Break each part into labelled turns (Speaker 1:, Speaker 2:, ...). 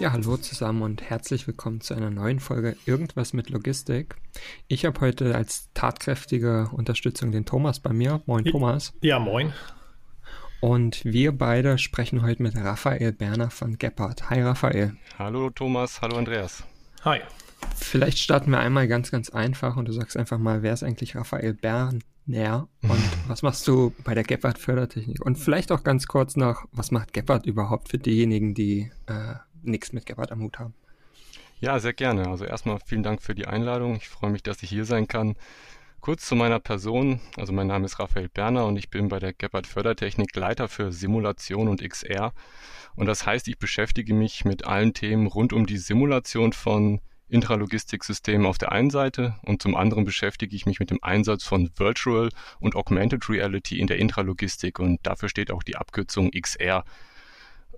Speaker 1: Ja, hallo zusammen und herzlich willkommen zu einer neuen Folge Irgendwas mit Logistik. Ich habe heute als tatkräftige Unterstützung den Thomas bei mir. Moin Thomas.
Speaker 2: Ja, moin.
Speaker 1: Und wir beide sprechen heute mit Raphael Berner von Geppert. Hi Raphael.
Speaker 3: Hallo Thomas, hallo Andreas.
Speaker 2: Hi.
Speaker 1: Vielleicht starten wir einmal ganz, ganz einfach und du sagst einfach mal, wer ist eigentlich Raphael Berner und was machst du bei der Geppert Fördertechnik? Und vielleicht auch ganz kurz noch, was macht Geppert überhaupt für diejenigen, die äh, nichts mit Geppert am Hut haben?
Speaker 3: Ja, sehr gerne. Also erstmal vielen Dank für die Einladung. Ich freue mich, dass ich hier sein kann. Kurz zu meiner Person. Also mein Name ist Raphael Berner und ich bin bei der Gebhardt Fördertechnik Leiter für Simulation und XR. Und das heißt, ich beschäftige mich mit allen Themen rund um die Simulation von Intralogistiksystemen auf der einen Seite und zum anderen beschäftige ich mich mit dem Einsatz von Virtual und Augmented Reality in der Intralogistik und dafür steht auch die Abkürzung XR.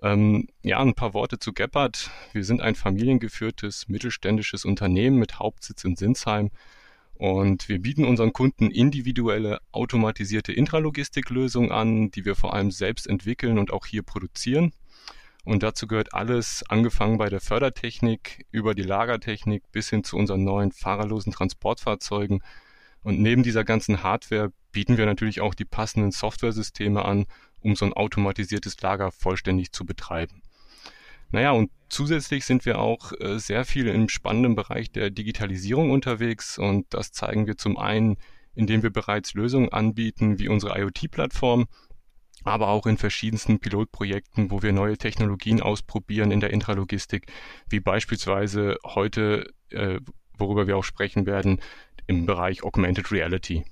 Speaker 3: Ähm, ja, ein paar Worte zu Gebhardt. Wir sind ein familiengeführtes mittelständisches Unternehmen mit Hauptsitz in Sinsheim und wir bieten unseren Kunden individuelle automatisierte Intralogistiklösungen an, die wir vor allem selbst entwickeln und auch hier produzieren. Und dazu gehört alles, angefangen bei der Fördertechnik über die Lagertechnik bis hin zu unseren neuen fahrerlosen Transportfahrzeugen. Und neben dieser ganzen Hardware bieten wir natürlich auch die passenden Softwaresysteme an, um so ein automatisiertes Lager vollständig zu betreiben. Naja, und zusätzlich sind wir auch äh, sehr viel im spannenden Bereich der Digitalisierung unterwegs und das zeigen wir zum einen, indem wir bereits Lösungen anbieten wie unsere IoT-Plattform, aber auch in verschiedensten Pilotprojekten, wo wir neue Technologien ausprobieren in der Intralogistik, wie beispielsweise heute, äh, worüber wir auch sprechen werden, im Bereich Augmented Reality.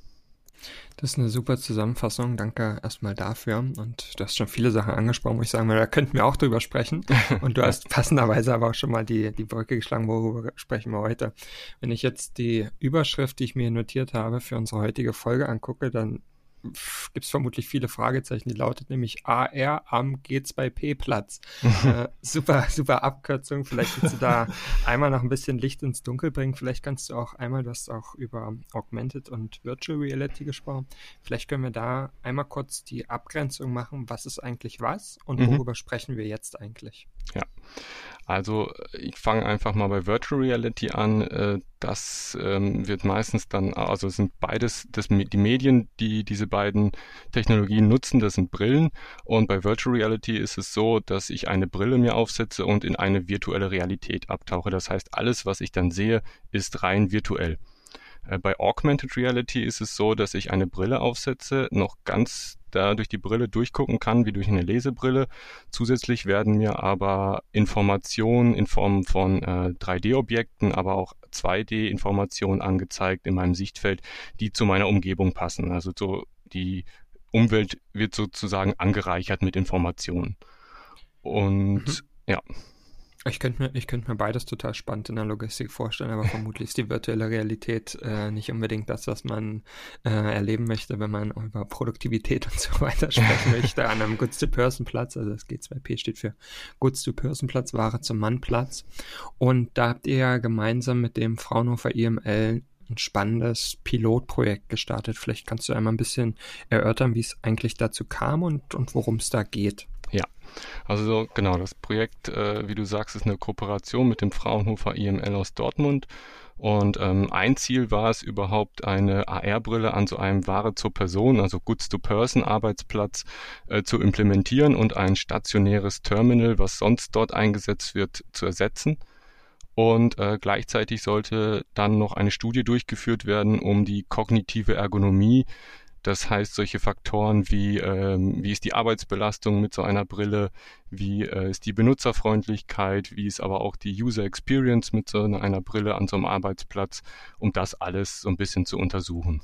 Speaker 1: Das ist eine super Zusammenfassung. Danke erstmal dafür. Und du hast schon viele Sachen angesprochen, wo ich sagen würde, da könnten wir auch drüber sprechen. Und du hast passenderweise aber auch schon mal die, die Brücke geschlagen, worüber sprechen wir heute. Wenn ich jetzt die Überschrift, die ich mir notiert habe, für unsere heutige Folge angucke, dann gibt es vermutlich viele Fragezeichen. Die lautet nämlich AR am G2P-Platz. äh, super, super Abkürzung. Vielleicht willst du da einmal noch ein bisschen Licht ins Dunkel bringen. Vielleicht kannst du auch einmal, du hast auch über Augmented und Virtual Reality gesprochen. Vielleicht können wir da einmal kurz die Abgrenzung machen. Was ist eigentlich was und mhm. worüber mhm. sprechen wir jetzt eigentlich?
Speaker 3: Ja, also ich fange einfach mal bei Virtual Reality an. Äh, das ähm, wird meistens dann, also sind beides das, die Medien, die diese beiden Technologien nutzen, das sind Brillen. Und bei Virtual Reality ist es so, dass ich eine Brille mir aufsetze und in eine virtuelle Realität abtauche. Das heißt, alles, was ich dann sehe, ist rein virtuell. Äh, bei Augmented Reality ist es so, dass ich eine Brille aufsetze, noch ganz da durch die Brille durchgucken kann, wie durch eine Lesebrille. Zusätzlich werden mir aber Informationen in Form von äh, 3D-Objekten, aber auch 2D-Informationen angezeigt in meinem Sichtfeld, die zu meiner Umgebung passen. Also so die Umwelt wird sozusagen angereichert mit Informationen. Und mhm. ja.
Speaker 1: Ich könnte mir, ich könnte mir beides total spannend in der Logistik vorstellen, aber vermutlich ist die virtuelle Realität äh, nicht unbedingt das, was man äh, erleben möchte, wenn man über Produktivität und so weiter sprechen möchte an einem Goods-to-Person-Platz. Also das G2P steht für Goods-to-Person-Platz, Ware zum Mann-Platz. Und da habt ihr ja gemeinsam mit dem Fraunhofer IML ein spannendes Pilotprojekt gestartet. Vielleicht kannst du einmal ein bisschen erörtern, wie es eigentlich dazu kam und, und worum es da geht.
Speaker 3: Ja, also genau, das Projekt, äh, wie du sagst, ist eine Kooperation mit dem Fraunhofer IML aus Dortmund. Und ähm, ein Ziel war es überhaupt, eine AR-Brille an so einem Ware zur Person, also Goods-to-Person-Arbeitsplatz äh, zu implementieren und ein stationäres Terminal, was sonst dort eingesetzt wird, zu ersetzen. Und äh, gleichzeitig sollte dann noch eine Studie durchgeführt werden, um die kognitive Ergonomie. Das heißt, solche Faktoren wie, ähm, wie ist die Arbeitsbelastung mit so einer Brille, wie äh, ist die Benutzerfreundlichkeit, wie ist aber auch die User Experience mit so einer Brille an so einem Arbeitsplatz, um das alles so ein bisschen zu untersuchen.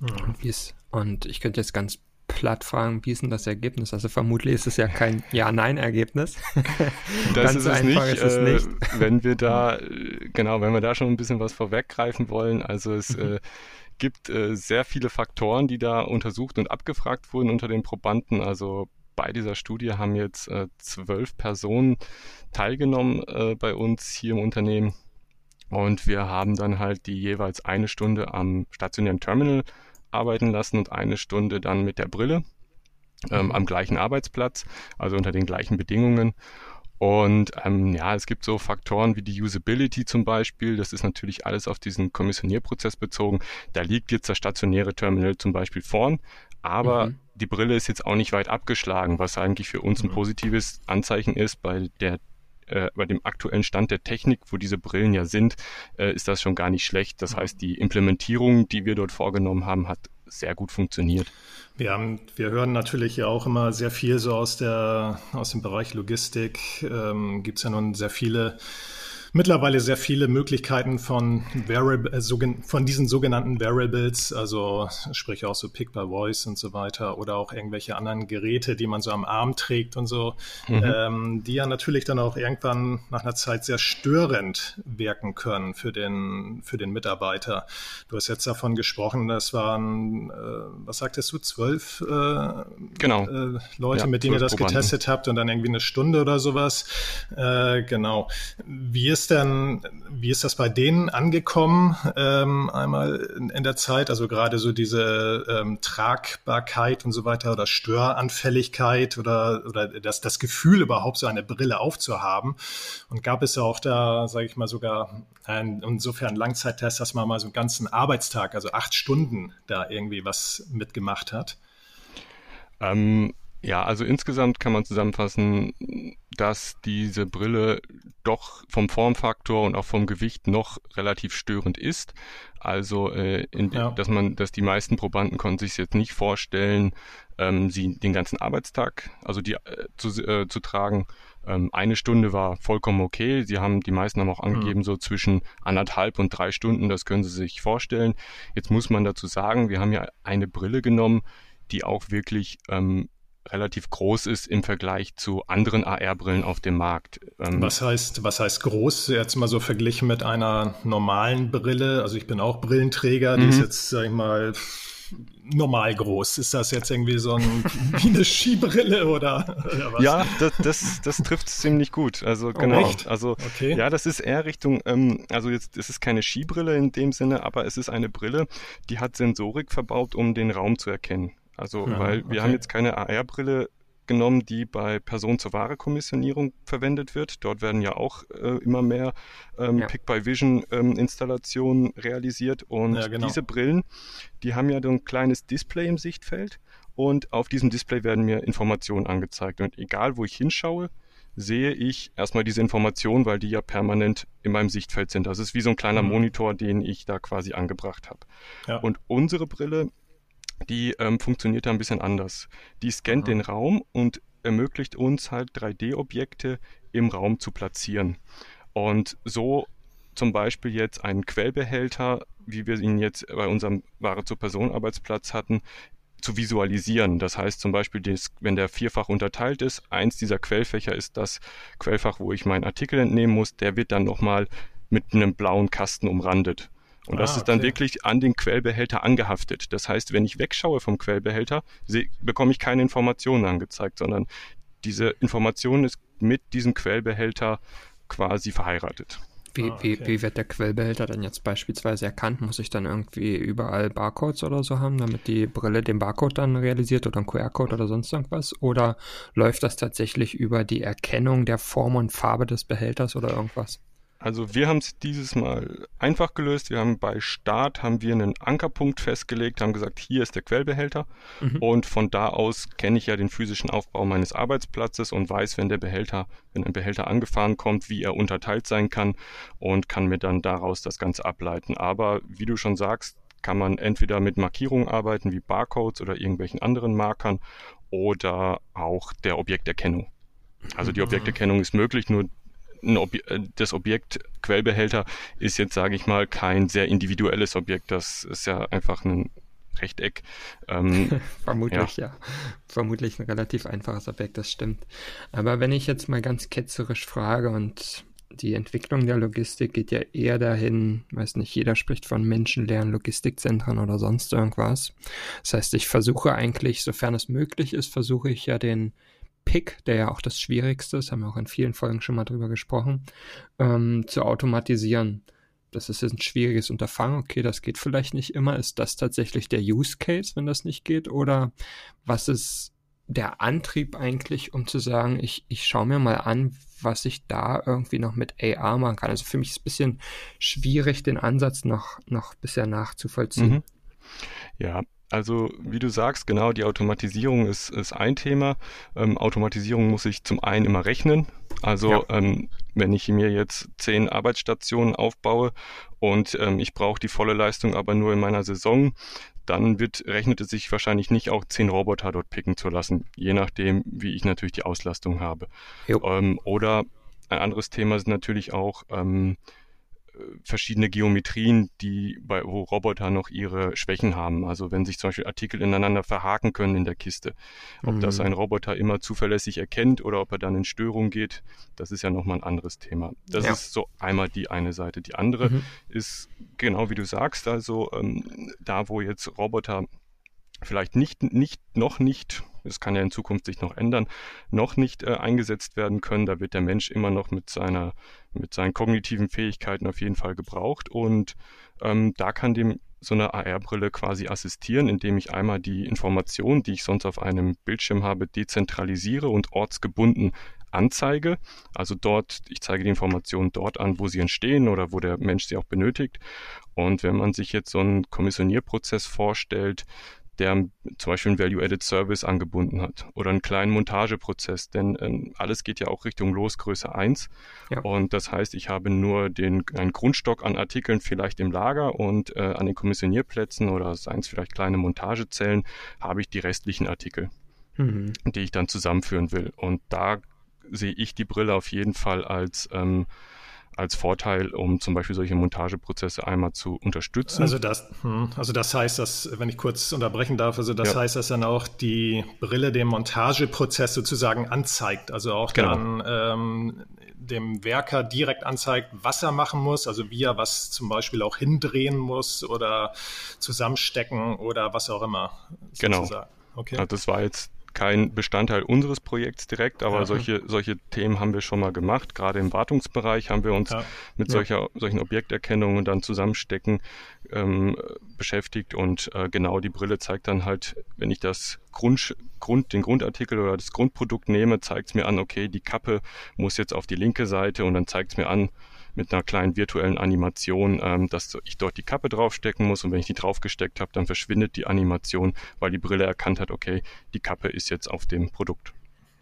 Speaker 1: Und, wie ist, und ich könnte jetzt ganz platt fragen, wie ist denn das Ergebnis? Also vermutlich ist es ja kein Ja-Nein-Ergebnis.
Speaker 3: das ist es, nicht, ist es äh, nicht. wenn wir da, genau, wenn wir da schon ein bisschen was vorweggreifen wollen, also es mhm. äh, gibt äh, sehr viele Faktoren, die da untersucht und abgefragt wurden unter den Probanden. Also bei dieser Studie haben jetzt äh, zwölf Personen teilgenommen äh, bei uns hier im Unternehmen. Und wir haben dann halt die jeweils eine Stunde am stationären Terminal arbeiten lassen und eine Stunde dann mit der Brille ähm, mhm. am gleichen Arbeitsplatz, also unter den gleichen Bedingungen. Und ähm, ja, es gibt so Faktoren wie die Usability zum Beispiel. Das ist natürlich alles auf diesen Kommissionierprozess bezogen. Da liegt jetzt das stationäre Terminal zum Beispiel vorn, aber mhm. die Brille ist jetzt auch nicht weit abgeschlagen, was eigentlich für uns ein mhm. positives Anzeichen ist bei der äh, bei dem aktuellen Stand der Technik, wo diese Brillen ja sind, äh, ist das schon gar nicht schlecht. Das heißt, die Implementierung, die wir dort vorgenommen haben, hat sehr gut funktioniert.
Speaker 4: Wir, haben, wir hören natürlich ja auch immer sehr viel so aus, der, aus dem Bereich Logistik. Ähm, Gibt es ja nun sehr viele mittlerweile sehr viele Möglichkeiten von, Variable, äh, von diesen sogenannten Variables, also sprich auch so Pick by Voice und so weiter oder auch irgendwelche anderen Geräte, die man so am Arm trägt und so, mhm. ähm, die ja natürlich dann auch irgendwann nach einer Zeit sehr störend wirken können für den, für den Mitarbeiter. Du hast jetzt davon gesprochen, das waren, äh, was sagtest du, zwölf äh,
Speaker 3: genau.
Speaker 4: äh, Leute, ja, mit denen ihr das Probanden. getestet habt und dann irgendwie eine Stunde oder sowas. Äh, genau. Wie ist ist denn, wie ist das bei denen angekommen, ähm, einmal in, in, der Zeit? Also gerade so diese ähm, Tragbarkeit und so weiter oder Störanfälligkeit oder, oder das, das Gefühl überhaupt so eine Brille aufzuhaben. Und gab es ja auch da, sage ich mal, sogar ein, insofern Langzeittest, dass man mal so einen ganzen Arbeitstag, also acht Stunden da irgendwie was mitgemacht hat?
Speaker 3: Ähm, ja, also insgesamt kann man zusammenfassen, dass diese Brille doch vom Formfaktor und auch vom Gewicht noch relativ störend ist. Also, äh, in, ja. dass man, dass die meisten Probanden konnten sich jetzt nicht vorstellen, ähm, sie den ganzen Arbeitstag, also die äh, zu, äh, zu tragen. Ähm, eine Stunde war vollkommen okay. Sie haben, die meisten haben auch mhm. angegeben, mhm. so zwischen anderthalb und drei Stunden. Das können Sie sich vorstellen. Jetzt muss man dazu sagen, wir haben ja eine Brille genommen, die auch wirklich ähm, relativ groß ist im Vergleich zu anderen AR-Brillen auf dem Markt.
Speaker 4: Ähm was heißt, was heißt groß? Jetzt mal so verglichen mit einer normalen Brille. Also ich bin auch Brillenträger, die ist mhm. jetzt, sag ich mal, normal groß. Ist das jetzt irgendwie so ein, wie eine Skibrille oder,
Speaker 3: oder was? Ja, das, das, das trifft ziemlich gut. Also oh, genau. Echt? Also okay. ja, das ist eher Richtung, ähm, also jetzt, es ist keine Skibrille in dem Sinne, aber es ist eine Brille, die hat Sensorik verbaut, um den Raum zu erkennen. Also, ja, weil wir okay. haben jetzt keine AR-Brille genommen, die bei Person-zur-Ware-Kommissionierung verwendet wird. Dort werden ja auch äh, immer mehr ähm, ja. Pick-by-Vision-Installationen ähm, realisiert. Und ja, genau. diese Brillen, die haben ja so ein kleines Display im Sichtfeld. Und auf diesem Display werden mir Informationen angezeigt. Und egal, wo ich hinschaue, sehe ich erstmal diese Informationen, weil die ja permanent in meinem Sichtfeld sind. Das ist wie so ein kleiner mhm. Monitor, den ich da quasi angebracht habe. Ja. Und unsere Brille die ähm, funktioniert da ein bisschen anders. Die scannt Aha. den Raum und ermöglicht uns halt 3D-Objekte im Raum zu platzieren. Und so zum Beispiel jetzt einen Quellbehälter, wie wir ihn jetzt bei unserem Ware-zur-Person-Arbeitsplatz hatten, zu visualisieren. Das heißt zum Beispiel, wenn der vierfach unterteilt ist, eins dieser Quellfächer ist das Quellfach, wo ich meinen Artikel entnehmen muss, der wird dann nochmal mit einem blauen Kasten umrandet. Und ah, das ist dann okay. wirklich an den Quellbehälter angehaftet. Das heißt, wenn ich wegschaue vom Quellbehälter, bekomme ich keine Informationen angezeigt, sondern diese Information ist mit diesem Quellbehälter quasi verheiratet.
Speaker 1: Wie, ah, okay. wie, wie wird der Quellbehälter dann jetzt beispielsweise erkannt? Muss ich dann irgendwie überall Barcodes oder so haben, damit die Brille den Barcode dann realisiert oder ein QR-Code oder sonst irgendwas? Oder läuft das tatsächlich über die Erkennung der Form und Farbe des Behälters oder irgendwas?
Speaker 3: Also wir haben es dieses Mal einfach gelöst. Wir haben bei Start haben wir einen Ankerpunkt festgelegt, haben gesagt, hier ist der Quellbehälter mhm. und von da aus kenne ich ja den physischen Aufbau meines Arbeitsplatzes und weiß, wenn der Behälter, wenn ein Behälter angefahren kommt, wie er unterteilt sein kann und kann mir dann daraus das Ganze ableiten. Aber wie du schon sagst, kann man entweder mit Markierungen arbeiten wie Barcodes oder irgendwelchen anderen Markern oder auch der Objekterkennung. Also die mhm. Objekterkennung ist möglich, nur Ob äh, das Objekt Quellbehälter ist jetzt, sage ich mal, kein sehr individuelles Objekt. Das ist ja einfach ein Rechteck.
Speaker 1: Ähm, Vermutlich, ja. ja. Vermutlich ein relativ einfaches Objekt, das stimmt. Aber wenn ich jetzt mal ganz ketzerisch frage und die Entwicklung der Logistik geht ja eher dahin, weiß nicht, jeder spricht von menschenleeren Logistikzentren oder sonst irgendwas. Das heißt, ich versuche eigentlich, sofern es möglich ist, versuche ich ja den Pick, der ja auch das Schwierigste ist, haben wir auch in vielen Folgen schon mal drüber gesprochen, ähm, zu automatisieren. Das ist ein schwieriges Unterfangen. Okay, das geht vielleicht nicht immer. Ist das tatsächlich der Use Case, wenn das nicht geht? Oder was ist der Antrieb eigentlich, um zu sagen, ich, ich schaue mir mal an, was ich da irgendwie noch mit AR machen kann. Also für mich ist es ein bisschen schwierig, den Ansatz noch, noch bisher nachzuvollziehen. Mhm.
Speaker 3: Ja, also wie du sagst, genau, die Automatisierung ist, ist ein Thema. Ähm, Automatisierung muss ich zum einen immer rechnen. Also ja. ähm, wenn ich mir jetzt zehn Arbeitsstationen aufbaue und ähm, ich brauche die volle Leistung aber nur in meiner Saison, dann wird, rechnet es sich wahrscheinlich nicht auch zehn Roboter dort picken zu lassen, je nachdem, wie ich natürlich die Auslastung habe. Ähm, oder ein anderes Thema ist natürlich auch, ähm, verschiedene Geometrien, die bei wo Roboter noch ihre Schwächen haben. Also wenn sich zum Beispiel Artikel ineinander verhaken können in der Kiste. Ob mhm. das ein Roboter immer zuverlässig erkennt oder ob er dann in Störung geht, das ist ja nochmal ein anderes Thema. Das ja. ist so einmal die eine Seite. Die andere mhm. ist genau wie du sagst, also ähm, da wo jetzt Roboter vielleicht nicht, nicht, noch nicht, es kann ja in Zukunft sich noch ändern, noch nicht äh, eingesetzt werden können. Da wird der Mensch immer noch mit seiner, mit seinen kognitiven Fähigkeiten auf jeden Fall gebraucht. Und ähm, da kann dem so eine AR-Brille quasi assistieren, indem ich einmal die Informationen, die ich sonst auf einem Bildschirm habe, dezentralisiere und ortsgebunden anzeige. Also dort, ich zeige die Informationen dort an, wo sie entstehen oder wo der Mensch sie auch benötigt. Und wenn man sich jetzt so einen Kommissionierprozess vorstellt, der zum Beispiel einen Value-Added Service angebunden hat oder einen kleinen Montageprozess, denn ähm, alles geht ja auch Richtung Losgröße 1 ja. und das heißt, ich habe nur den, einen Grundstock an Artikeln vielleicht im Lager und äh, an den Kommissionierplätzen oder seien es vielleicht kleine Montagezellen, habe ich die restlichen Artikel, mhm. die ich dann zusammenführen will und da sehe ich die Brille auf jeden Fall als ähm, als Vorteil, um zum Beispiel solche Montageprozesse einmal zu unterstützen.
Speaker 4: Also das, hm, also das heißt, dass, wenn ich kurz unterbrechen darf, also das ja. heißt, dass dann auch die Brille den Montageprozess sozusagen anzeigt, also auch genau. dann ähm, dem Werker direkt anzeigt, was er machen muss, also wie er was zum Beispiel auch hindrehen muss oder zusammenstecken oder was auch immer.
Speaker 3: Genau. Okay. Ja, das war jetzt kein Bestandteil unseres Projekts direkt, aber ja. solche, solche Themen haben wir schon mal gemacht. Gerade im Wartungsbereich haben wir uns ja. mit solcher, solchen Objekterkennungen und dann Zusammenstecken ähm, beschäftigt und äh, genau die Brille zeigt dann halt, wenn ich das Grund, Grund, den Grundartikel oder das Grundprodukt nehme, zeigt es mir an, okay, die Kappe muss jetzt auf die linke Seite und dann zeigt es mir an, mit einer kleinen virtuellen Animation, ähm, dass ich dort die Kappe draufstecken muss und wenn ich die draufgesteckt habe, dann verschwindet die Animation, weil die Brille erkannt hat, okay, die Kappe ist jetzt auf dem Produkt.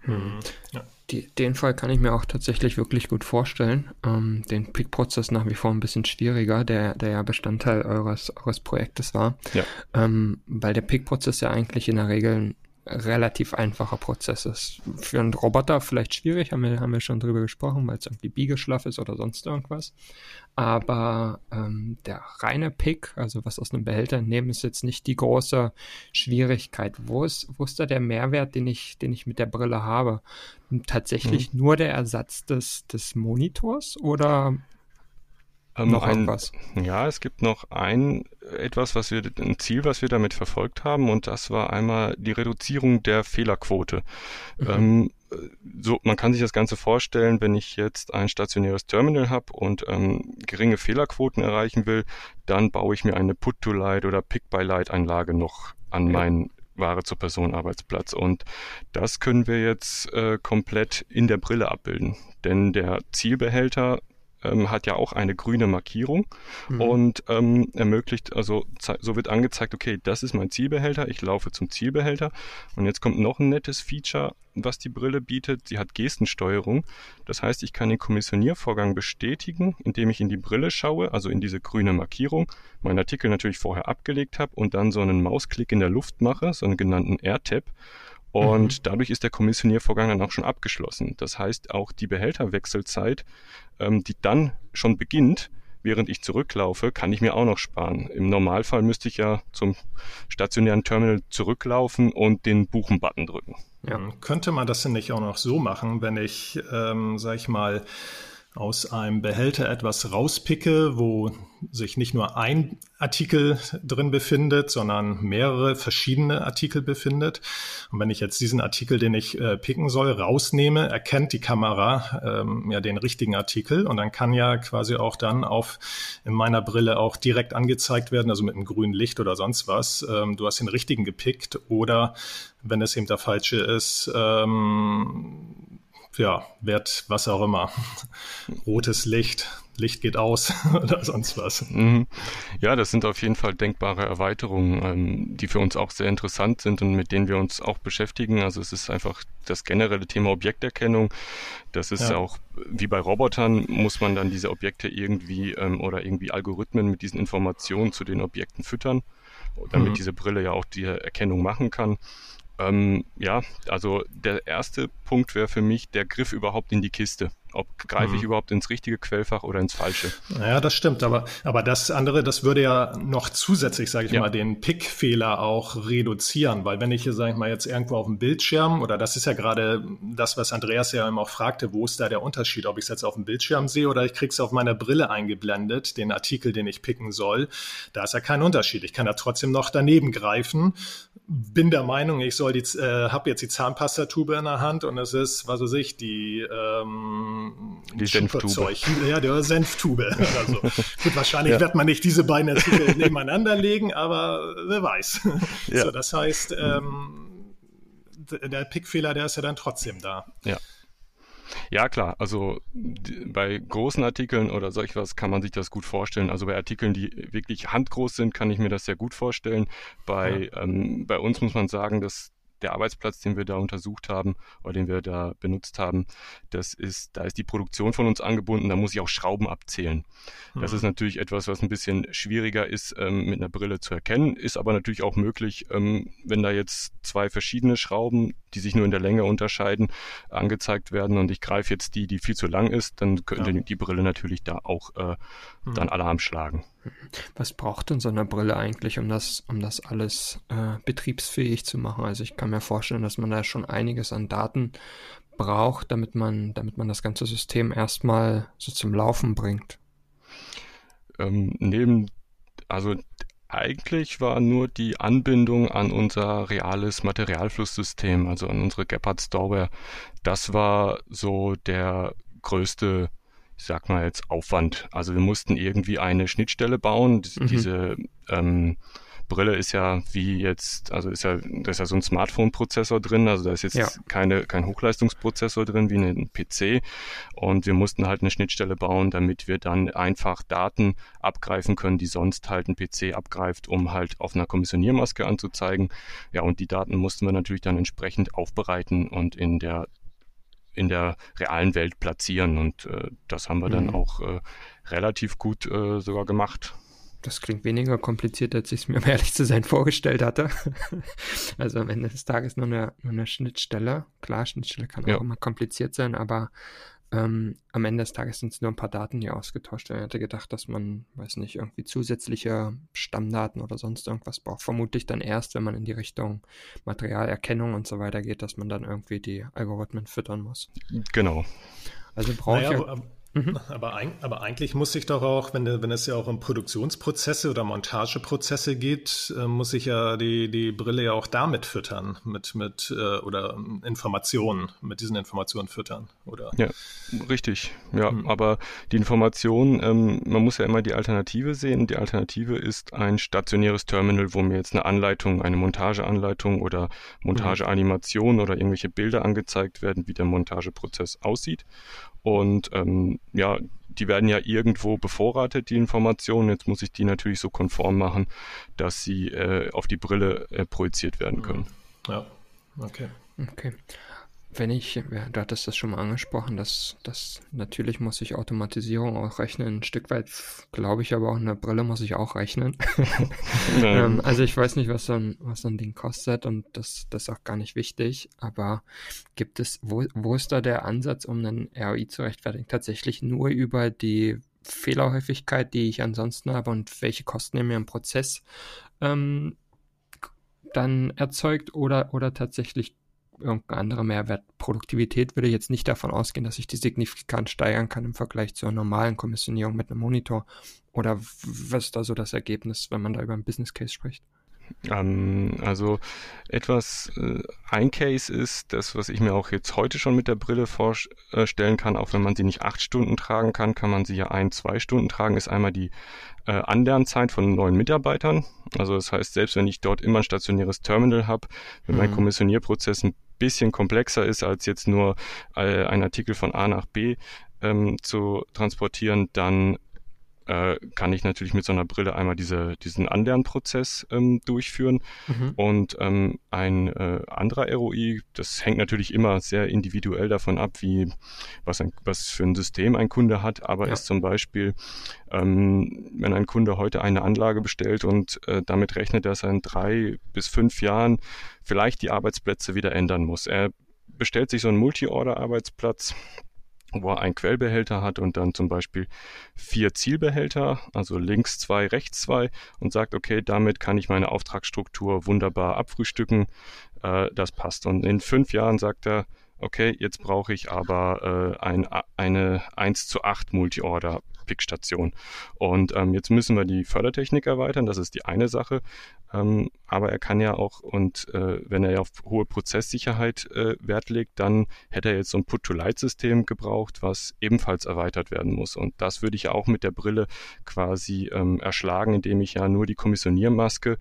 Speaker 1: Hm. Ja. Die, den Fall kann ich mir auch tatsächlich wirklich gut vorstellen. Ähm, den Pick-Prozess nach wie vor ein bisschen schwieriger, der, der ja Bestandteil eures, eures Projektes war. Ja. Ähm, weil der Pick-Prozess ja eigentlich in der Regel relativ einfacher Prozess ist. Für einen Roboter vielleicht schwierig, haben wir, haben wir schon drüber gesprochen, weil es irgendwie biegeschlaff ist oder sonst irgendwas. Aber ähm, der reine Pick, also was aus einem Behälter nehmen, ist jetzt nicht die große Schwierigkeit. Wo ist, wo ist da der Mehrwert, den ich, den ich mit der Brille habe? Tatsächlich hm. nur der Ersatz des, des Monitors oder
Speaker 3: ähm, noch ein, irgendwas? Ja, es gibt noch ein etwas, was wir ein Ziel, was wir damit verfolgt haben, und das war einmal die Reduzierung der Fehlerquote. Mhm. Ähm, so, man kann sich das Ganze vorstellen, wenn ich jetzt ein stationäres Terminal habe und ähm, geringe Fehlerquoten erreichen will, dann baue ich mir eine Put-to-Light oder Pick-by-Light-Einlage noch an ja. meinen Ware zur Person Arbeitsplatz. Und das können wir jetzt äh, komplett in der Brille abbilden. Denn der Zielbehälter ähm, hat ja auch eine grüne Markierung mhm. und ähm, ermöglicht, also so wird angezeigt, okay, das ist mein Zielbehälter, ich laufe zum Zielbehälter und jetzt kommt noch ein nettes Feature, was die Brille bietet, sie hat Gestensteuerung. Das heißt, ich kann den Kommissioniervorgang bestätigen, indem ich in die Brille schaue, also in diese grüne Markierung, meinen Artikel natürlich vorher abgelegt habe und dann so einen Mausklick in der Luft mache, so einen genannten AirTap und mhm. dadurch ist der Kommissioniervorgang dann auch schon abgeschlossen. Das heißt, auch die Behälterwechselzeit, ähm, die dann schon beginnt, während ich zurücklaufe, kann ich mir auch noch sparen. Im Normalfall müsste ich ja zum stationären Terminal zurücklaufen und den Buchen-Button drücken.
Speaker 4: Ja. Könnte man das denn nicht auch noch so machen, wenn ich, ähm, sag ich mal, aus einem Behälter etwas rauspicke, wo sich nicht nur ein Artikel drin befindet, sondern mehrere verschiedene Artikel befindet. Und wenn ich jetzt diesen Artikel, den ich äh, picken soll, rausnehme, erkennt die Kamera ähm, ja den richtigen Artikel und dann kann ja quasi auch dann auf in meiner Brille auch direkt angezeigt werden, also mit einem grünen Licht oder sonst was. Ähm, du hast den richtigen gepickt oder wenn es eben der falsche ist, ähm, ja, Wert, was auch immer. Rotes Licht, Licht geht aus oder sonst was. Mhm.
Speaker 3: Ja, das sind auf jeden Fall denkbare Erweiterungen, ähm, die für uns auch sehr interessant sind und mit denen wir uns auch beschäftigen. Also es ist einfach das generelle Thema Objekterkennung. Das ist ja. auch wie bei Robotern, muss man dann diese Objekte irgendwie ähm, oder irgendwie Algorithmen mit diesen Informationen zu den Objekten füttern, damit mhm. diese Brille ja auch die Erkennung machen kann. Ähm, ja, also der erste Punkt wäre für mich der Griff überhaupt in die Kiste. Ob greife ich mhm. überhaupt ins richtige Quellfach oder ins falsche?
Speaker 4: Ja, das stimmt. Aber, aber das andere, das würde ja noch zusätzlich, sage ich ja. mal, den Pick-Fehler auch reduzieren. Weil wenn ich hier, sage ich mal, jetzt irgendwo auf dem Bildschirm, oder das ist ja gerade das, was Andreas ja immer auch fragte, wo ist da der Unterschied, ob ich es jetzt auf dem Bildschirm sehe oder ich kriege es auf meiner Brille eingeblendet, den Artikel, den ich picken soll. Da ist ja kein Unterschied. Ich kann da trotzdem noch daneben greifen. Bin der Meinung, ich soll die, äh, habe jetzt die Zahnpastatube in der Hand und es ist, was weiß ich, die ähm,
Speaker 3: die Senftube.
Speaker 4: Ja, der Senftube. Also, gut, wahrscheinlich ja. wird man nicht diese beiden Artikel nebeneinander legen, aber wer weiß. Ja. So, das heißt, ähm, der Pickfehler, der ist ja dann trotzdem da.
Speaker 3: Ja. Ja, klar. Also bei großen Artikeln oder solch was kann man sich das gut vorstellen. Also bei Artikeln, die wirklich handgroß sind, kann ich mir das sehr gut vorstellen. Bei, ja. ähm, bei uns muss man sagen, dass der Arbeitsplatz, den wir da untersucht haben oder den wir da benutzt haben, das ist, da ist die Produktion von uns angebunden, da muss ich auch Schrauben abzählen. Mhm. Das ist natürlich etwas, was ein bisschen schwieriger ist, ähm, mit einer Brille zu erkennen, ist aber natürlich auch möglich, ähm, wenn da jetzt zwei verschiedene Schrauben, die sich nur in der Länge unterscheiden, angezeigt werden und ich greife jetzt die, die viel zu lang ist, dann könnte ja. die Brille natürlich da auch äh, mhm. dann Alarm schlagen.
Speaker 1: Was braucht denn so eine Brille eigentlich, um das, um das alles äh, betriebsfähig zu machen? Also ich kann mir vorstellen, dass man da schon einiges an Daten braucht, damit man, damit man das ganze System erstmal so zum Laufen bringt.
Speaker 3: Ähm, neben, also eigentlich war nur die Anbindung an unser reales Materialflusssystem, also an unsere Gepard Storeware, das war so der größte ich sag mal jetzt Aufwand. Also wir mussten irgendwie eine Schnittstelle bauen. Mhm. Diese ähm, Brille ist ja wie jetzt, also ist ja, da ist ja so ein Smartphone-Prozessor drin, also da ist jetzt ja. keine, kein Hochleistungsprozessor drin wie ein PC. Und wir mussten halt eine Schnittstelle bauen, damit wir dann einfach Daten abgreifen können, die sonst halt ein PC abgreift, um halt auf einer Kommissioniermaske anzuzeigen. Ja, und die Daten mussten wir natürlich dann entsprechend aufbereiten und in der in der realen Welt platzieren. Und äh, das haben wir mhm. dann auch äh, relativ gut äh, sogar gemacht.
Speaker 1: Das klingt weniger kompliziert, als ich es mir, um ehrlich zu sein, vorgestellt hatte. also am Ende des Tages nur eine, nur eine Schnittstelle. Klar, Schnittstelle kann auch ja. immer kompliziert sein, aber ähm, am Ende des Tages sind es nur ein paar Daten, die ausgetauscht werden. Ich hätte gedacht, dass man, weiß nicht, irgendwie zusätzliche Stammdaten oder sonst irgendwas braucht. Vermutlich dann erst, wenn man in die Richtung Materialerkennung und so weiter geht, dass man dann irgendwie die Algorithmen füttern muss.
Speaker 3: Genau.
Speaker 4: Also brauche naja, ich ja Mhm. Aber, ein, aber, eigentlich muss ich doch auch, wenn, wenn es ja auch um Produktionsprozesse oder Montageprozesse geht, äh, muss ich ja die, die Brille ja auch damit füttern, mit, mit äh, oder Informationen, mit diesen Informationen füttern, oder?
Speaker 3: Ja, richtig. Ja, mhm. aber die Information, ähm, man muss ja immer die Alternative sehen. Die Alternative ist ein stationäres Terminal, wo mir jetzt eine Anleitung, eine Montageanleitung oder Montageanimation mhm. oder irgendwelche Bilder angezeigt werden, wie der Montageprozess aussieht. Und ähm, ja, die werden ja irgendwo bevorratet, die Informationen. Jetzt muss ich die natürlich so konform machen, dass sie äh, auf die Brille äh, projiziert werden können.
Speaker 4: Ja, okay.
Speaker 1: Okay wenn ich, ja, du hattest das schon mal angesprochen, dass, dass natürlich muss ich Automatisierung auch rechnen. Ein Stück weit glaube ich aber auch, eine Brille muss ich auch rechnen. ähm, also ich weiß nicht, was so ein, was so ein Ding kostet und das, das ist auch gar nicht wichtig. Aber gibt es, wo, wo ist da der Ansatz, um einen ROI zu rechtfertigen? Tatsächlich nur über die Fehlerhäufigkeit, die ich ansonsten habe und welche Kosten er mir im Prozess ähm, dann erzeugt oder, oder tatsächlich irgendein anderer Mehrwert. Produktivität würde jetzt nicht davon ausgehen, dass ich die signifikant steigern kann im Vergleich zur normalen Kommissionierung mit einem Monitor. Oder was ist da so das Ergebnis, wenn man da über einen Business Case spricht?
Speaker 3: Ähm, also etwas, äh, ein Case ist das, was ich mir auch jetzt heute schon mit der Brille vorstellen kann, auch wenn man sie nicht acht Stunden tragen kann, kann man sie ja ein, zwei Stunden tragen, ist einmal die äh, Anlernzeit von neuen Mitarbeitern. Also das heißt, selbst wenn ich dort immer ein stationäres Terminal habe, wenn mhm. mein Kommissionierprozess ein bisschen komplexer ist, als jetzt nur äh, ein Artikel von A nach B ähm, zu transportieren, dann äh, kann ich natürlich mit so einer Brille einmal diese, diesen Anlernprozess ähm, durchführen. Mhm. Und ähm, ein äh, anderer ROI, das hängt natürlich immer sehr individuell davon ab, wie was, ein, was für ein System ein Kunde hat, aber ja. ist zum Beispiel, ähm, wenn ein Kunde heute eine Anlage bestellt und äh, damit rechnet, dass er in drei bis fünf Jahren vielleicht die Arbeitsplätze wieder ändern muss. Er bestellt sich so einen Multi-Order-Arbeitsplatz wo er einen Quellbehälter hat und dann zum Beispiel vier Zielbehälter, also links zwei, rechts zwei und sagt, okay, damit kann ich meine Auftragsstruktur wunderbar abfrühstücken, äh, das passt. Und in fünf Jahren sagt er, okay, jetzt brauche ich aber äh, ein, eine 1 zu 8 Multi-Order Pickstation. Und ähm, jetzt müssen wir die Fördertechnik erweitern, das ist die eine Sache. Ähm, aber er kann ja auch, und äh, wenn er ja auf hohe Prozesssicherheit äh, Wert legt, dann hätte er jetzt so ein Put-to-Light-System gebraucht, was ebenfalls erweitert werden muss. Und das würde ich ja auch mit der Brille quasi ähm, erschlagen, indem ich ja nur die Kommissioniermaske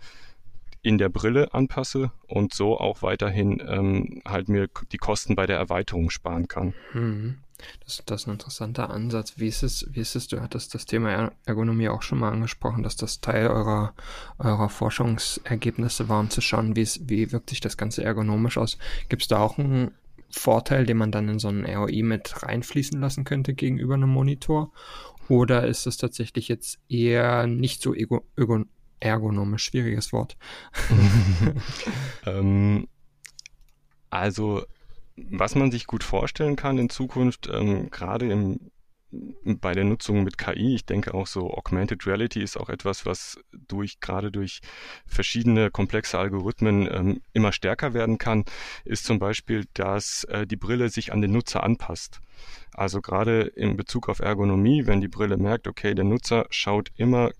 Speaker 3: in der Brille anpasse und so auch weiterhin ähm, halt mir die Kosten bei der Erweiterung sparen kann.
Speaker 1: Mhm. Das, das ist ein interessanter Ansatz. Wie ist es, wie ist es, du hattest das Thema Ergonomie auch schon mal angesprochen, dass das Teil eurer, eurer Forschungsergebnisse war, um zu schauen, wie, es, wie wirkt sich das Ganze ergonomisch aus. Gibt es da auch einen Vorteil, den man dann in so einen ROI mit reinfließen lassen könnte gegenüber einem Monitor? Oder ist es tatsächlich jetzt eher nicht so ego, ergonomisch? Schwieriges Wort.
Speaker 3: ähm, also was man sich gut vorstellen kann in Zukunft, ähm, gerade im, bei der Nutzung mit KI, ich denke auch so Augmented Reality ist auch etwas, was durch gerade durch verschiedene komplexe Algorithmen ähm, immer stärker werden kann, ist zum Beispiel, dass äh, die Brille sich an den Nutzer anpasst. Also gerade in Bezug auf Ergonomie, wenn die Brille merkt, okay, der Nutzer schaut immer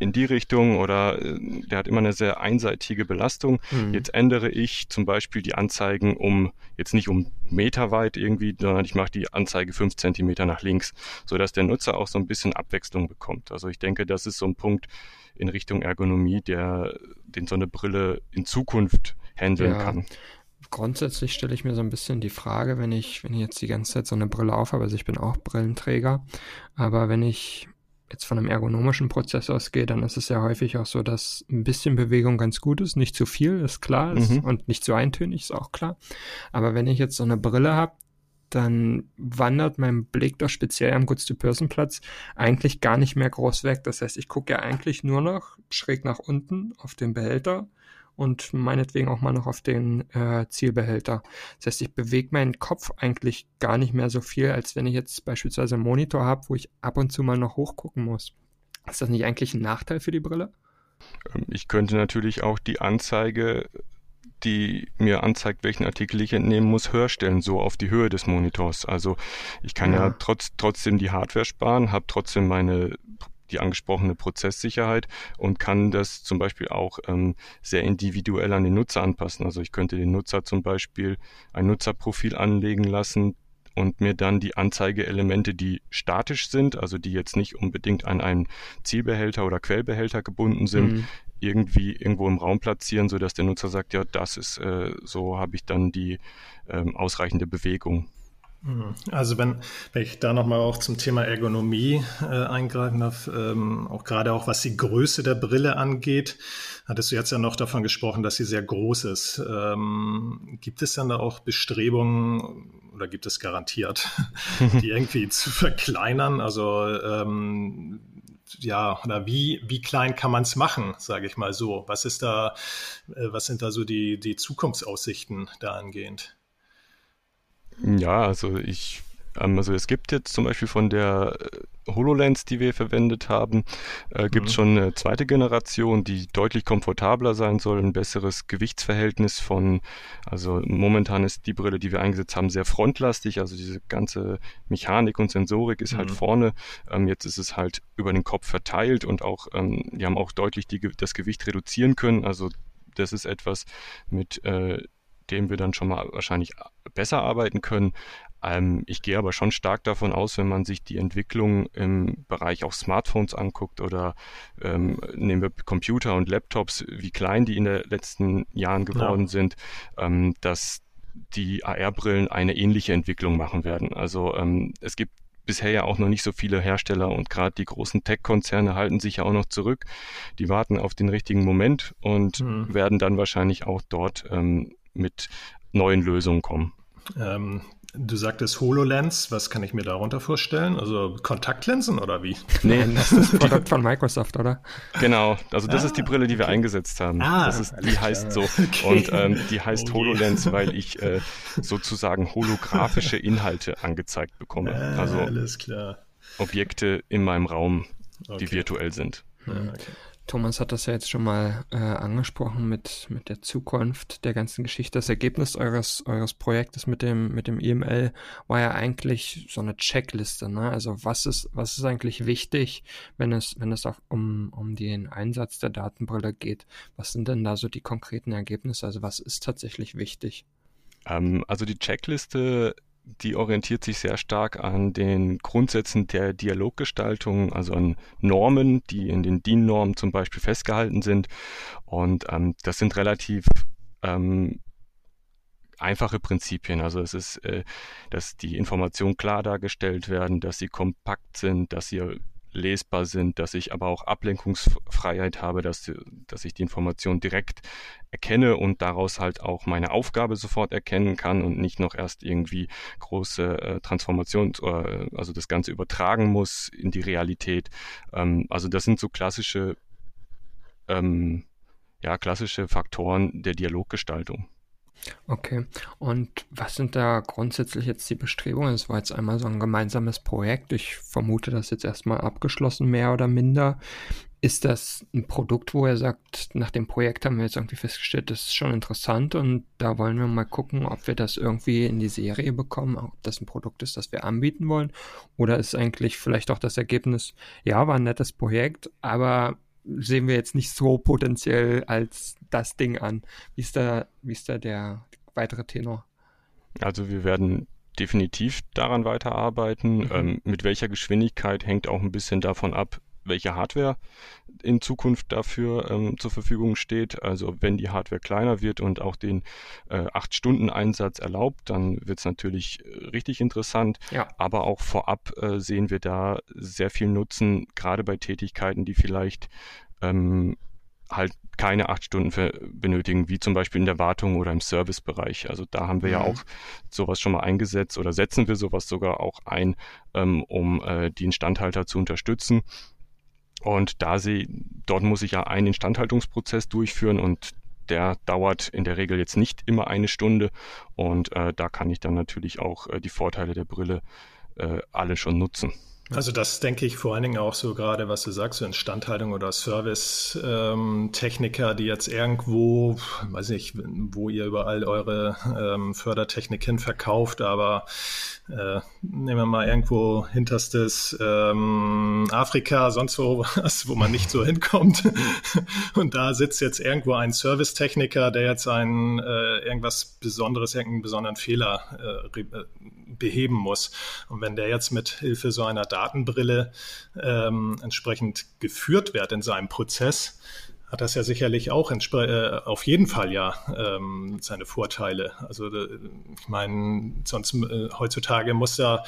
Speaker 3: in die Richtung oder äh, der hat immer eine sehr einseitige Belastung. Mhm. Jetzt ändere ich zum Beispiel die Anzeigen um, jetzt nicht um Meter weit irgendwie, sondern ich mache die Anzeige fünf Zentimeter nach links, sodass der Nutzer auch so ein bisschen Abwechslung bekommt. Also ich denke, das ist so ein Punkt in Richtung Ergonomie, der den so eine Brille in Zukunft handeln ja. kann
Speaker 1: grundsätzlich stelle ich mir so ein bisschen die Frage, wenn ich, wenn ich jetzt die ganze Zeit so eine Brille aufhabe, also ich bin auch Brillenträger, aber wenn ich jetzt von einem ergonomischen Prozess ausgehe, dann ist es ja häufig auch so, dass ein bisschen Bewegung ganz gut ist, nicht zu viel, ist klar, ist, mhm. und nicht zu eintönig, ist auch klar. Aber wenn ich jetzt so eine Brille habe, dann wandert mein Blick doch speziell am Goods-to-Person-Platz eigentlich gar nicht mehr groß weg. Das heißt, ich gucke ja eigentlich nur noch schräg nach unten auf den Behälter und meinetwegen auch mal noch auf den äh, Zielbehälter. Das heißt, ich bewege meinen Kopf eigentlich gar nicht mehr so viel, als wenn ich jetzt beispielsweise einen Monitor habe, wo ich ab und zu mal noch hochgucken muss. Ist das nicht eigentlich ein Nachteil für die Brille?
Speaker 3: Ähm, ich könnte natürlich auch die Anzeige, die mir anzeigt, welchen Artikel ich entnehmen muss, höher stellen, so auf die Höhe des Monitors. Also ich kann ja, ja trotz, trotzdem die Hardware sparen, habe trotzdem meine die angesprochene Prozesssicherheit und kann das zum Beispiel auch ähm, sehr individuell an den Nutzer anpassen. Also ich könnte den Nutzer zum Beispiel ein Nutzerprofil anlegen lassen, und mir dann die Anzeigeelemente, die statisch sind, also die jetzt nicht unbedingt an einen Zielbehälter oder Quellbehälter gebunden sind, mhm. irgendwie irgendwo im Raum platzieren, so dass der Nutzer sagt, ja, das ist, äh, so habe ich dann die ähm, ausreichende Bewegung.
Speaker 4: Mhm. Also wenn, wenn ich da nochmal auch zum Thema Ergonomie äh, eingreifen darf, ähm, auch gerade auch was die Größe der Brille angeht, hattest du jetzt ja noch davon gesprochen, dass sie sehr groß ist. Ähm, gibt es dann da auch Bestrebungen oder gibt es garantiert, die irgendwie zu verkleinern? Also ähm, ja, oder wie, wie klein kann man es machen, sage ich mal so? Was ist da, äh, was sind da so die, die Zukunftsaussichten dahingehend?
Speaker 3: Ja, also ich Ähm, also es gibt jetzt zum Beispiel von der äh, HoloLens, die wir verwendet haben, äh, gibt es mhm. schon eine zweite Generation, die deutlich komfortabler sein soll, ein besseres Gewichtsverhältnis von, also momentan ist die Brille, die wir eingesetzt haben, sehr frontlastig, also diese ganze Mechanik und Sensorik ist halt mhm. halt vorne. Ähm, jetzt ist es halt über den Kopf verteilt und auch, ähm, die haben auch deutlich die, das Gewicht reduzieren können. Also das ist etwas, mit äh, dem wir dann schon mal wahrscheinlich besser arbeiten können. Ähm, ich gehe aber schon stark davon aus, wenn man sich die Entwicklung im Bereich auch Smartphones anguckt oder ähm, nehmen wir Computer und Laptops, wie klein die in den letzten Jahren geworden ja. sind, ähm, dass die AR-Brillen eine ähnliche Entwicklung machen werden. Also ähm, es gibt bisher ja auch noch nicht so viele Hersteller und gerade die großen Tech-Konzerne halten sich ja auch noch zurück. Die warten auf den richtigen Moment und mhm. werden dann wahrscheinlich auch dort ähm, mit neuen Lösungen kommen.
Speaker 4: Ähm, Du sagtest HoloLens, was kann ich mir darunter vorstellen? Also Kontaktlinsen oder wie?
Speaker 1: Nee, das ist das Produkt von Microsoft, oder?
Speaker 3: Genau, also das ah, ist die Brille, die wir eingesetzt haben. Ah, das ist, die heißt so. Okay. Und ähm, die heißt okay. HoloLens, weil ich äh, sozusagen holographische Inhalte angezeigt bekomme. Ah, also alles klar. Objekte in meinem Raum, okay. die virtuell sind.
Speaker 1: Ah, okay. Thomas hat das ja jetzt schon mal äh, angesprochen mit, mit der Zukunft der ganzen Geschichte. Das Ergebnis eures, eures Projektes mit dem, mit dem EML war ja eigentlich so eine Checkliste. Ne? Also was ist, was ist eigentlich wichtig, wenn es, wenn es auch um, um den Einsatz der Datenbrille geht? Was sind denn da so die konkreten Ergebnisse? Also was ist tatsächlich wichtig?
Speaker 3: Ähm, also die Checkliste die orientiert sich sehr stark an den Grundsätzen der Dialoggestaltung, also an Normen, die in den DIN-Normen zum Beispiel festgehalten sind. Und ähm, das sind relativ ähm, einfache Prinzipien. Also es ist, äh, dass die Informationen klar dargestellt werden, dass sie kompakt sind, dass sie lesbar sind, dass ich aber auch Ablenkungsfreiheit habe, dass, dass ich die Information direkt erkenne und daraus halt auch meine Aufgabe sofort erkennen kann und nicht noch erst irgendwie große äh, Transformation, äh, also das Ganze übertragen muss in die Realität. Ähm, also das sind so klassische, ähm, ja, klassische Faktoren der Dialoggestaltung.
Speaker 1: Okay. Und was sind da grundsätzlich jetzt die Bestrebungen? Es war jetzt einmal so ein gemeinsames Projekt. Ich vermute, das jetzt erstmal abgeschlossen, mehr oder minder. Ist das ein Produkt, wo er sagt, nach dem Projekt haben wir jetzt irgendwie festgestellt, das ist schon interessant und da wollen wir mal gucken, ob wir das irgendwie in die Serie bekommen, ob das ein Produkt ist, das wir anbieten wollen? Oder ist eigentlich vielleicht auch das Ergebnis, ja, war ein nettes Projekt, aber sehen wir jetzt nicht so potenziell als das Ding an. Wie ist da, wie ist da der weitere Tenor?
Speaker 3: Also wir werden definitiv daran weiterarbeiten. Mhm. Ähm, mit welcher Geschwindigkeit hängt auch ein bisschen davon ab, welche Hardware in Zukunft dafür ähm, zur Verfügung steht. Also wenn die Hardware kleiner wird und auch den äh, 8-Stunden-Einsatz erlaubt, dann wird es natürlich äh, richtig interessant. Ja. Aber auch vorab äh, sehen wir da sehr viel Nutzen, gerade bei Tätigkeiten, die vielleicht ähm, halt keine acht Stunden für, benötigen, wie zum Beispiel in der Wartung oder im Servicebereich. Also da haben wir mhm. ja auch sowas schon mal eingesetzt oder setzen wir sowas sogar auch ein, ähm, um äh, die Instandhalter zu unterstützen. Und da sie, dort muss ich ja einen Instandhaltungsprozess durchführen und der dauert in der Regel jetzt nicht immer eine Stunde. Und äh, da kann ich dann natürlich auch äh, die Vorteile der Brille äh, alle schon nutzen.
Speaker 4: Also das denke ich vor allen Dingen auch so gerade, was du sagst, so Instandhaltung oder Service-Techniker, ähm, die jetzt irgendwo, weiß nicht, wo ihr überall eure ähm, Fördertechnik hin verkauft, aber äh, nehmen wir mal irgendwo hinterstes ähm, Afrika, sonst wo was, wo man nicht so hinkommt. Und da sitzt jetzt irgendwo ein Servicetechniker, der jetzt ein äh, irgendwas Besonderes, irgendeinen besonderen Fehler äh, beheben muss. Und wenn der jetzt mit Hilfe so einer Datenbrille ähm, entsprechend geführt wird in seinem Prozess, hat das ja sicherlich auch äh, auf jeden Fall ja ähm, seine Vorteile. Also äh, ich meine, sonst äh, heutzutage muss da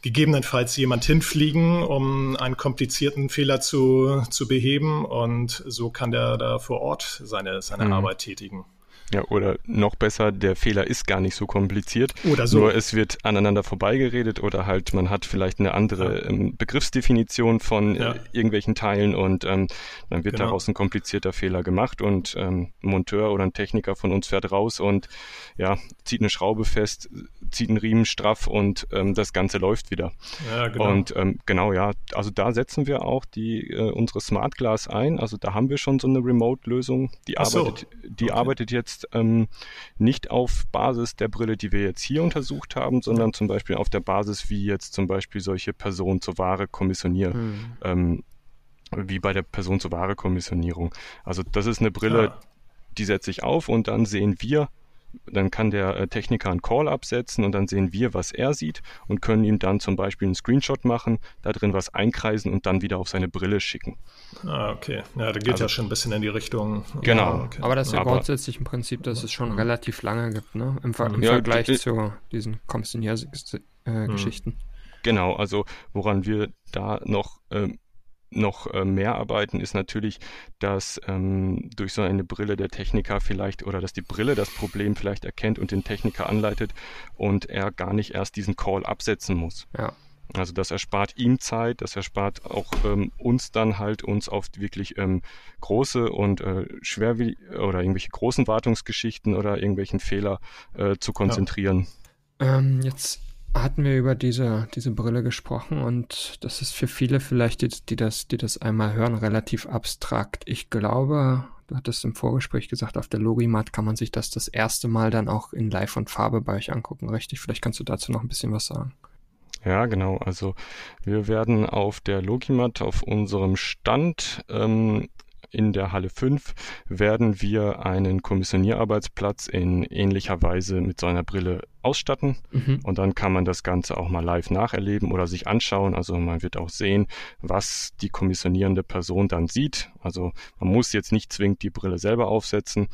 Speaker 4: gegebenenfalls jemand hinfliegen, um einen komplizierten Fehler zu, zu beheben und so kann der da vor Ort seine, seine mhm. Arbeit tätigen.
Speaker 3: Ja, oder noch besser, der Fehler ist gar nicht so kompliziert.
Speaker 4: Oder so.
Speaker 3: Nur es wird aneinander vorbeigeredet oder halt man hat vielleicht eine andere ähm, Begriffsdefinition von äh, ja. äh, irgendwelchen Teilen und ähm, dann wird genau. daraus ein komplizierter Fehler gemacht und ähm, ein Monteur oder ein Techniker von uns fährt raus und ja, zieht eine Schraube fest, zieht einen Riemen straff und ähm, das Ganze läuft wieder. Ja, genau. Und ähm, genau, ja, also da setzen wir auch die äh, unsere Smart Glass ein. Also da haben wir schon so eine Remote-Lösung, die Ach arbeitet, so. die okay. arbeitet jetzt jetzt ähm, nicht auf Basis der Brille, die wir jetzt hier untersucht haben, sondern zum Beispiel auf der Basis, wie jetzt zum Beispiel solche Personen zur Ware kommissionieren. Hm. Ähm, wie bei der Person zur Ware Kommissionierung. Also das ist eine Brille, ja. die setze ich auf und dann sehen wir, dann kann der äh, Techniker einen Call absetzen und dann sehen wir, was er sieht und können ihm dann zum Beispiel einen Screenshot machen, da drin was einkreisen und dann wieder auf seine Brille schicken.
Speaker 4: Ah, okay. Ja, da geht also, ja schon ein bisschen in die Richtung.
Speaker 3: Genau.
Speaker 1: Okay. Aber das ist ja Aber, grundsätzlich im Prinzip, dass es schon relativ lange gibt, ne? Im, Ver im ja, Vergleich die, zu diesen Kommissionsgeschichten. Äh,
Speaker 3: Genau, also woran wir da noch ähm, noch äh, mehr arbeiten, ist natürlich, dass ähm, durch so eine Brille der Techniker vielleicht oder dass die Brille das Problem vielleicht erkennt und den Techniker anleitet und er gar nicht erst diesen Call absetzen muss. Ja. Also das erspart ihm Zeit, das erspart auch ähm, uns dann halt uns auf wirklich ähm, große und äh, schwer oder irgendwelche großen Wartungsgeschichten oder irgendwelchen Fehler äh, zu konzentrieren.
Speaker 1: Ja. Ähm, jetzt hatten wir über diese, diese Brille gesprochen und das ist für viele vielleicht, die, die, das, die das einmal hören, relativ abstrakt. Ich glaube, du hattest im Vorgespräch gesagt, auf der Logimat kann man sich das das erste Mal dann auch in Live und Farbe bei euch angucken, richtig? Vielleicht kannst du dazu noch ein bisschen was sagen.
Speaker 3: Ja, genau. Also wir werden auf der Logimat auf unserem Stand ähm, in der Halle 5 werden wir einen Kommissionierarbeitsplatz in ähnlicher Weise mit so einer Brille ausstatten. Mhm. Und dann kann man das Ganze auch mal live nacherleben oder sich anschauen. Also man wird auch sehen, was die kommissionierende Person dann sieht. Also man muss jetzt nicht zwingend die Brille selber aufsetzen.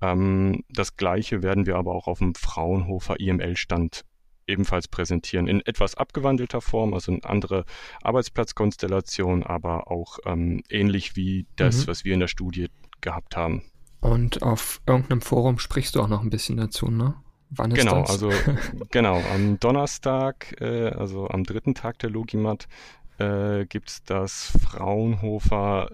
Speaker 3: Ähm, das gleiche werden wir aber auch auf dem Fraunhofer IML-Stand ebenfalls präsentieren. In etwas abgewandelter Form, also eine andere Arbeitsplatzkonstellation, aber auch ähm, ähnlich wie das, mhm. was wir in der Studie gehabt haben.
Speaker 1: Und auf irgendeinem Forum sprichst du auch noch ein bisschen dazu, ne?
Speaker 3: Wann ist genau, das? also genau, am Donnerstag, äh, also am dritten Tag der Logimat, äh, gibt es das Fraunhofer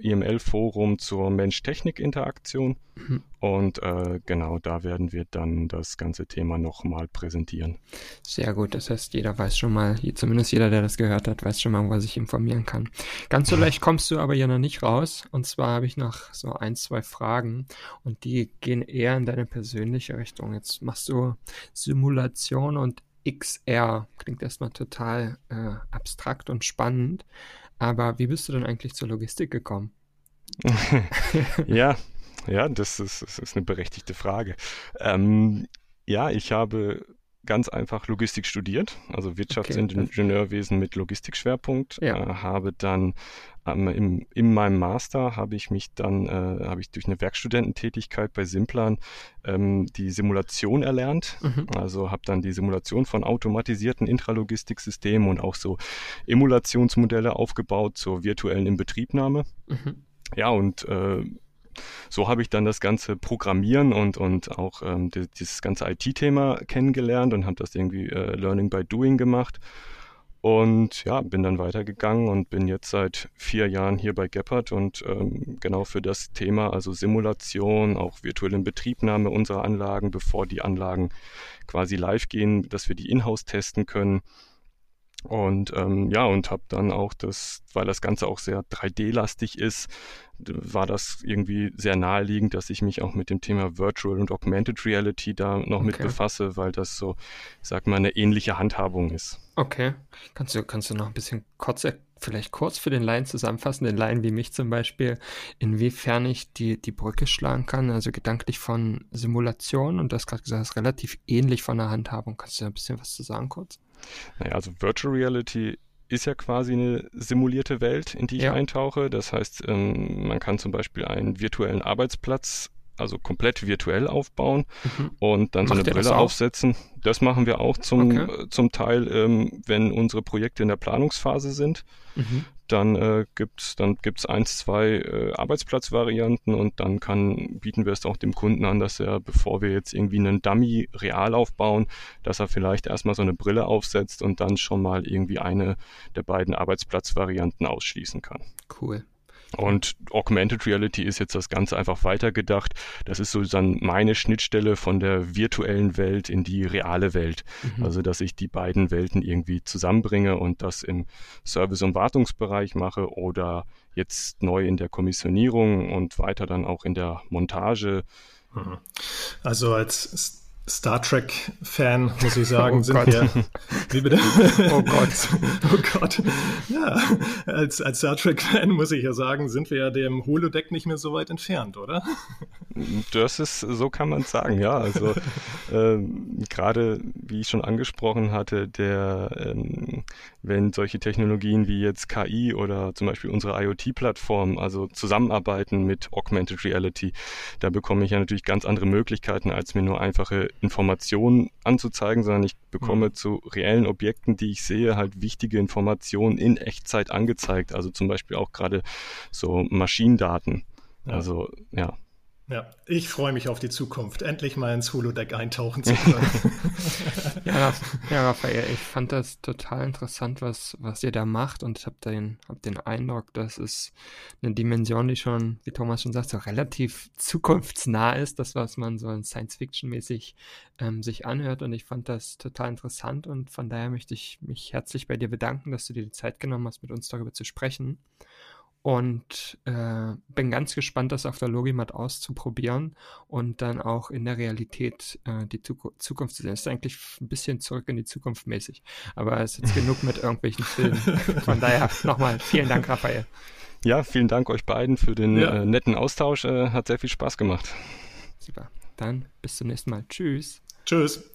Speaker 3: IML-Forum zur Mensch-Technik-Interaktion. Mhm. Und äh, genau da werden wir dann das ganze Thema nochmal präsentieren.
Speaker 1: Sehr gut, das heißt, jeder weiß schon mal, zumindest jeder, der das gehört hat, weiß schon mal, wo er sich informieren kann. Ganz so leicht kommst du aber hier noch nicht raus. Und zwar habe ich noch so ein, zwei Fragen und die gehen eher in deine persönliche Richtung. Jetzt machst du Simulation und XR. Klingt erstmal total äh, abstrakt und spannend. Aber wie bist du denn eigentlich zur Logistik gekommen?
Speaker 3: ja, ja, das ist, das ist eine berechtigte Frage. Ähm, ja, ich habe ganz einfach Logistik studiert, also Wirtschaftsingenieurwesen mit Logistikschwerpunkt. Ja. Äh, habe dann ähm, im, in meinem Master habe ich mich dann, äh, habe ich durch eine Werkstudententätigkeit bei Simplan ähm, die Simulation erlernt. Mhm. Also habe dann die Simulation von automatisierten Intralogistiksystemen und auch so Emulationsmodelle aufgebaut zur virtuellen Inbetriebnahme. Mhm. Ja, und äh, so habe ich dann das ganze Programmieren und, und auch ähm, dieses ganze IT-Thema kennengelernt und habe das irgendwie äh, Learning by Doing gemacht. Und ja, bin dann weitergegangen und bin jetzt seit vier Jahren hier bei Geppert und ähm, genau für das Thema, also Simulation, auch virtuelle Betriebnahme unserer Anlagen, bevor die Anlagen quasi live gehen, dass wir die in-house testen können. Und ähm, ja, und habe dann auch das, weil das Ganze auch sehr 3D-lastig ist, war das irgendwie sehr naheliegend, dass ich mich auch mit dem Thema Virtual und Augmented Reality da noch okay. mit befasse, weil das so, ich sag mal, eine ähnliche Handhabung ist.
Speaker 1: Okay. Kannst du, kannst du noch ein bisschen kurz, vielleicht kurz für den Laien zusammenfassen, den Laien wie mich zum Beispiel, inwiefern ich die, die Brücke schlagen kann, also gedanklich von Simulation und das gerade gesagt, ist relativ ähnlich von der Handhabung. Kannst du da ein bisschen was zu sagen kurz?
Speaker 3: Naja, also Virtual Reality ist ja quasi eine simulierte Welt, in die ich ja. eintauche. Das heißt, ähm, man kann zum Beispiel einen virtuellen Arbeitsplatz, also komplett virtuell aufbauen mhm. und dann Macht so eine Brille aufsetzen. Das machen wir auch zum, okay. äh, zum Teil, ähm, wenn unsere Projekte in der Planungsphase sind. Mhm. Dann äh, gibt's dann gibt's eins, zwei äh, Arbeitsplatzvarianten und dann kann bieten wir es auch dem Kunden an, dass er, bevor wir jetzt irgendwie einen Dummy real aufbauen, dass er vielleicht erstmal so eine Brille aufsetzt und dann schon mal irgendwie eine der beiden Arbeitsplatzvarianten ausschließen kann.
Speaker 1: Cool.
Speaker 3: Und Augmented Reality ist jetzt das Ganze einfach weitergedacht. Das ist so dann meine Schnittstelle von der virtuellen Welt in die reale Welt. Mhm. Also, dass ich die beiden Welten irgendwie zusammenbringe und das im Service- und Wartungsbereich mache oder jetzt neu in der Kommissionierung und weiter dann auch in der Montage.
Speaker 4: Mhm. Also als Star Trek-Fan, muss ich sagen, oh sind
Speaker 1: Gott.
Speaker 4: wir.
Speaker 1: Wie bitte? Oh Gott.
Speaker 4: oh Gott. Ja, als, als Star Trek-Fan muss ich ja sagen, sind wir ja dem Holodeck nicht mehr so weit entfernt, oder?
Speaker 3: Das ist, so kann man sagen, ja. Also ähm, gerade, wie ich schon angesprochen hatte, der, ähm, wenn solche Technologien wie jetzt KI oder zum Beispiel unsere IoT-Plattform, also zusammenarbeiten mit Augmented Reality, da bekomme ich ja natürlich ganz andere Möglichkeiten, als mir nur einfache Informationen anzuzeigen, sondern ich bekomme mhm. zu reellen Objekten, die ich sehe, halt wichtige Informationen in Echtzeit angezeigt. Also zum Beispiel auch gerade so Maschinendaten. Also ja.
Speaker 4: Ja, ich freue mich auf die Zukunft, endlich mal ins Holodeck eintauchen zu können.
Speaker 1: ja, ja, Raphael, ich fand das total interessant, was, was ihr da macht und ich habe den, hab den Eindruck, dass es eine Dimension, die schon, wie Thomas schon sagt, so relativ zukunftsnah ist, das, was man so Science-Fiction-mäßig ähm, sich anhört und ich fand das total interessant und von daher möchte ich mich herzlich bei dir bedanken, dass du dir die Zeit genommen hast, mit uns darüber zu sprechen und äh, bin ganz gespannt, das auf der Logimat auszuprobieren und dann auch in der Realität äh, die Zukunft zu sehen. Das ist eigentlich ein bisschen zurück in die Zukunft mäßig, aber es ist jetzt genug mit irgendwelchen Filmen. Von daher nochmal vielen Dank, Raphael.
Speaker 3: Ja, vielen Dank euch beiden für den ja. äh, netten Austausch. Äh, hat sehr viel Spaß gemacht.
Speaker 1: Super. Dann bis zum nächsten Mal. Tschüss.
Speaker 4: Tschüss.